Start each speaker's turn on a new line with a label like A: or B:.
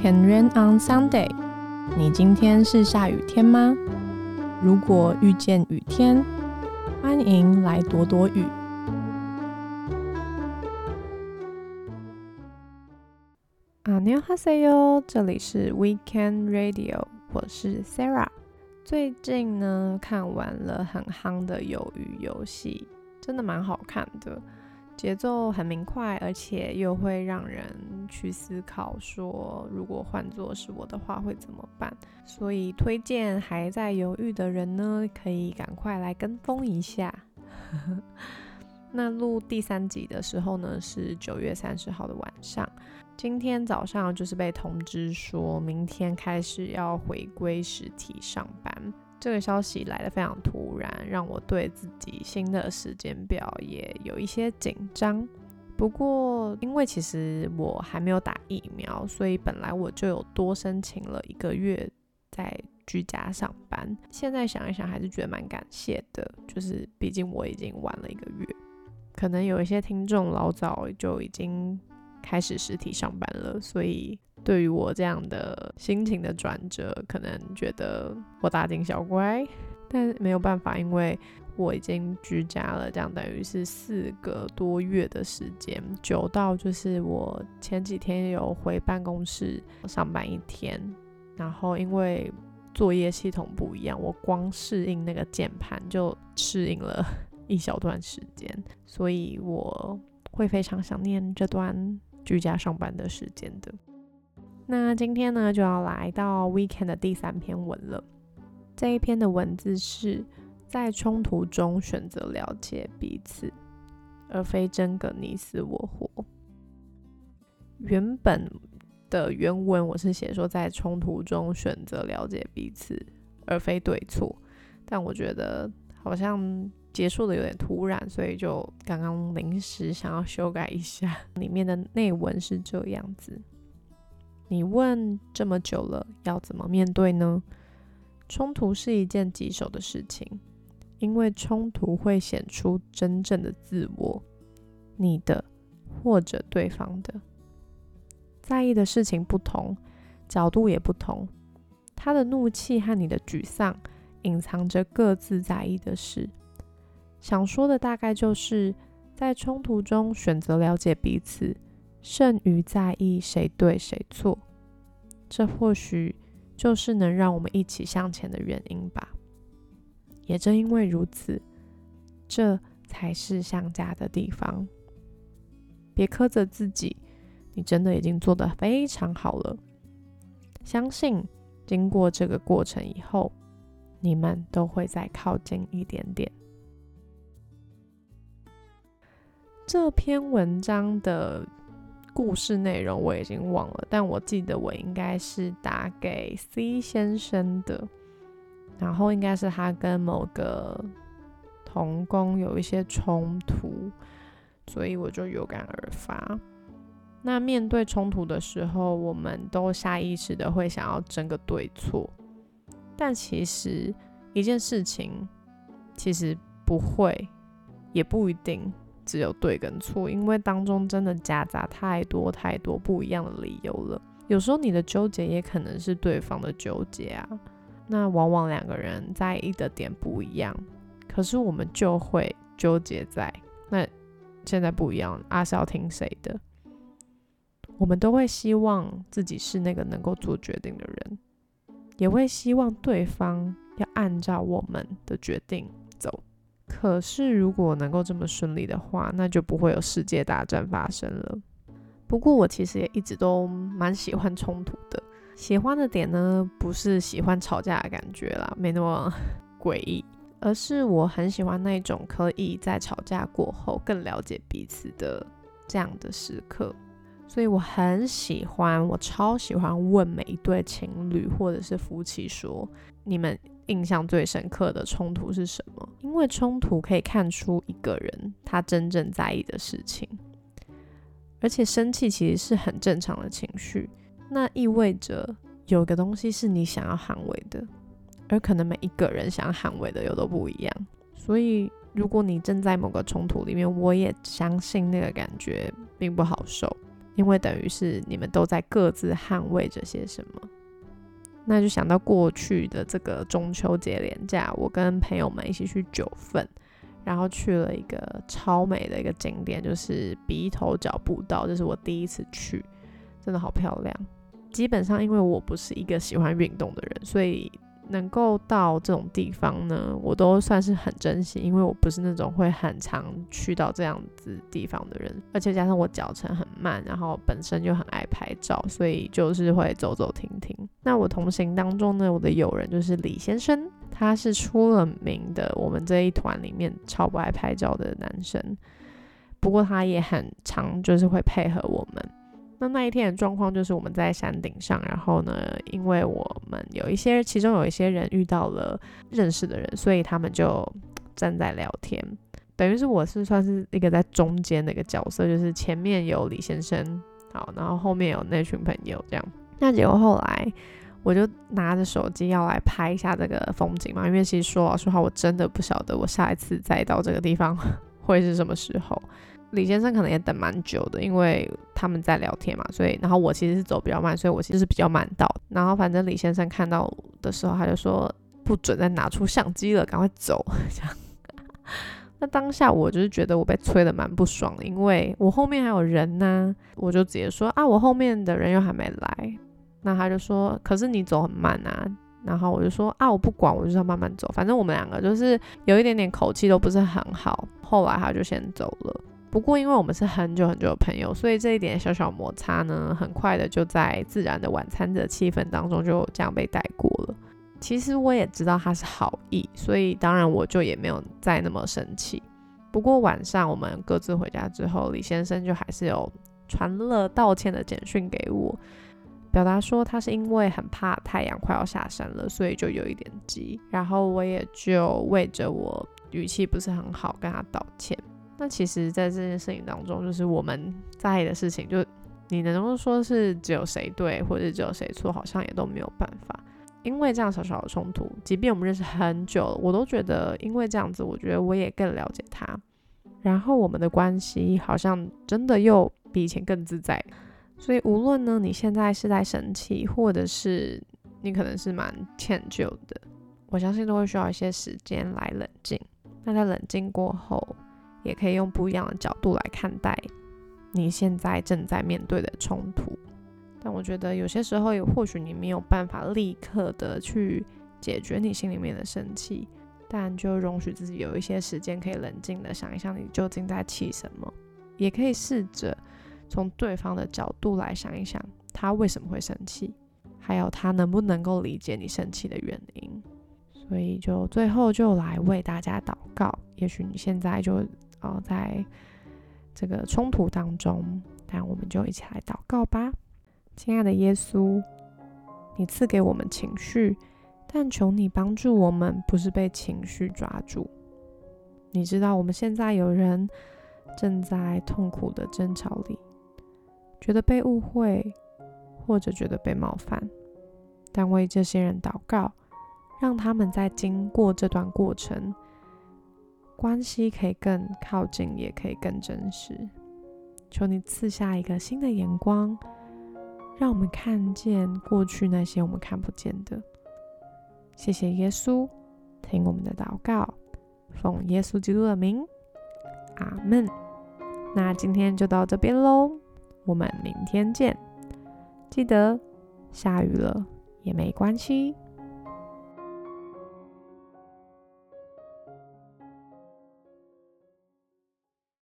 A: Can rain on Sunday？你今天是下雨天吗？如果遇见雨天，欢迎来躲躲雨。啊，你好，哈塞哟，这里是 Weekend Radio，我是 Sarah。最近呢，看完了很夯的鱿鱼游戏，真的蛮好看的。节奏很明快，而且又会让人去思考，说如果换作是我的话会怎么办？所以推荐还在犹豫的人呢，可以赶快来跟风一下。那录第三集的时候呢，是九月三十号的晚上。今天早上就是被通知说，明天开始要回归实体上班。这个消息来的非常突然，让我对自己新的时间表也有一些紧张。不过，因为其实我还没有打疫苗，所以本来我就有多申请了一个月在居家上班。现在想一想，还是觉得蛮感谢的，就是毕竟我已经晚了一个月。可能有一些听众老早就已经开始实体上班了，所以。对于我这样的心情的转折，可能觉得我大惊小怪，但没有办法，因为我已经居家了，这样等于是四个多月的时间，久到就是我前几天有回办公室上班一天，然后因为作业系统不一样，我光适应那个键盘就适应了 一小段时间，所以我会非常想念这段居家上班的时间的。那今天呢，就要来到 weekend 的第三篇文了。这一篇的文字是在冲突中选择了解彼此，而非争个你死我活。原本的原文我是写说在冲突中选择了解彼此，而非对错。但我觉得好像结束的有点突然，所以就刚刚临时想要修改一下。里面的内文是这样子。你问这么久了，要怎么面对呢？冲突是一件棘手的事情，因为冲突会显出真正的自我，你的或者对方的。在意的事情不同，角度也不同。他的怒气和你的沮丧，隐藏着各自在意的事。想说的大概就是在冲突中选择了解彼此。胜于在意谁对谁错，这或许就是能让我们一起向前的原因吧。也正因为如此，这才是相加的地方。别苛责自己，你真的已经做得非常好了。相信经过这个过程以后，你们都会再靠近一点点。这篇文章的。故事内容我已经忘了，但我记得我应该是打给 C 先生的，然后应该是他跟某个童工有一些冲突，所以我就有感而发。那面对冲突的时候，我们都下意识的会想要争个对错，但其实一件事情其实不会，也不一定。只有对跟错，因为当中真的夹杂太多太多不一样的理由了。有时候你的纠结也可能是对方的纠结啊。那往往两个人在意的点不一样，可是我们就会纠结在那现在不一样，阿是要听谁的？我们都会希望自己是那个能够做决定的人，也会希望对方要按照我们的决定走。可是，如果能够这么顺利的话，那就不会有世界大战发生了。不过，我其实也一直都蛮喜欢冲突的。喜欢的点呢，不是喜欢吵架的感觉啦，没那么诡异，而是我很喜欢那种可以在吵架过后更了解彼此的这样的时刻。所以我很喜欢，我超喜欢问每一对情侣或者是夫妻说：“你们。”印象最深刻的冲突是什么？因为冲突可以看出一个人他真正在意的事情，而且生气其实是很正常的情绪。那意味着有个东西是你想要捍卫的，而可能每一个人想要捍卫的又都不一样。所以，如果你正在某个冲突里面，我也相信那个感觉并不好受。因为等于是你们都在各自捍卫着些什么。那就想到过去的这个中秋节连假，我跟朋友们一起去九份，然后去了一个超美的一个景点，就是鼻头脚步道，这是我第一次去，真的好漂亮。基本上因为我不是一个喜欢运动的人，所以。能够到这种地方呢，我都算是很珍惜，因为我不是那种会很常去到这样子地方的人，而且加上我脚程很慢，然后本身就很爱拍照，所以就是会走走停停。那我同行当中呢，我的友人就是李先生，他是出了名的我们这一团里面超不爱拍照的男生，不过他也很常就是会配合我们。那那一天的状况就是我们在山顶上，然后呢，因为我们有一些，其中有一些人遇到了认识的人，所以他们就站在聊天，等于是我是算是一个在中间的一个角色，就是前面有李先生，好，然后后面有那群朋友这样。那结果后来我就拿着手机要来拍一下这个风景嘛，因为其实说老实话，我真的不晓得我下一次再到这个地方 会是什么时候。李先生可能也等蛮久的，因为他们在聊天嘛，所以然后我其实是走比较慢，所以我其实是比较慢到。然后反正李先生看到的时候，他就说不准再拿出相机了，赶快走。这样，那当下我就是觉得我被催的蛮不爽的，因为我后面还有人呢，我就直接说啊，我后面的人又还没来。那他就说，可是你走很慢啊。然后我就说啊，我不管，我就是要慢慢走，反正我们两个就是有一点点口气都不是很好。后来他就先走了。不过，因为我们是很久很久的朋友，所以这一点小小摩擦呢，很快的就在自然的晚餐的气氛当中就这样被带过了。其实我也知道他是好意，所以当然我就也没有再那么生气。不过晚上我们各自回家之后，李先生就还是有传了道歉的简讯给我，表达说他是因为很怕太阳快要下山了，所以就有一点急。然后我也就为着我语气不是很好跟他道歉。那其实，在这件事情当中，就是我们在意的事情，就你能够说是只有谁对，或者只有谁错，好像也都没有办法。因为这样小小的冲突，即便我们认识很久，我都觉得，因为这样子，我觉得我也更了解他，然后我们的关系好像真的又比以前更自在。所以，无论呢你现在是在生气，或者是你可能是蛮歉疚的，我相信都会需要一些时间来冷静。那在冷静过后，也可以用不一样的角度来看待你现在正在面对的冲突，但我觉得有些时候也或许你没有办法立刻的去解决你心里面的生气，但就容许自己有一些时间可以冷静的想一想你究竟在气什么，也可以试着从对方的角度来想一想他为什么会生气，还有他能不能够理解你生气的原因。所以就最后就来为大家祷告，也许你现在就。哦，在这个冲突当中，但我们就一起来祷告吧。亲爱的耶稣，你赐给我们情绪，但求你帮助我们，不是被情绪抓住。你知道我们现在有人正在痛苦的争吵里，觉得被误会，或者觉得被冒犯，但为这些人祷告，让他们在经过这段过程。关系可以更靠近，也可以更真实。求你赐下一个新的眼光，让我们看见过去那些我们看不见的。谢谢耶稣，听我们的祷告，奉耶稣基督的名，阿门。那今天就到这边喽，我们明天见。记得下雨了也没关系。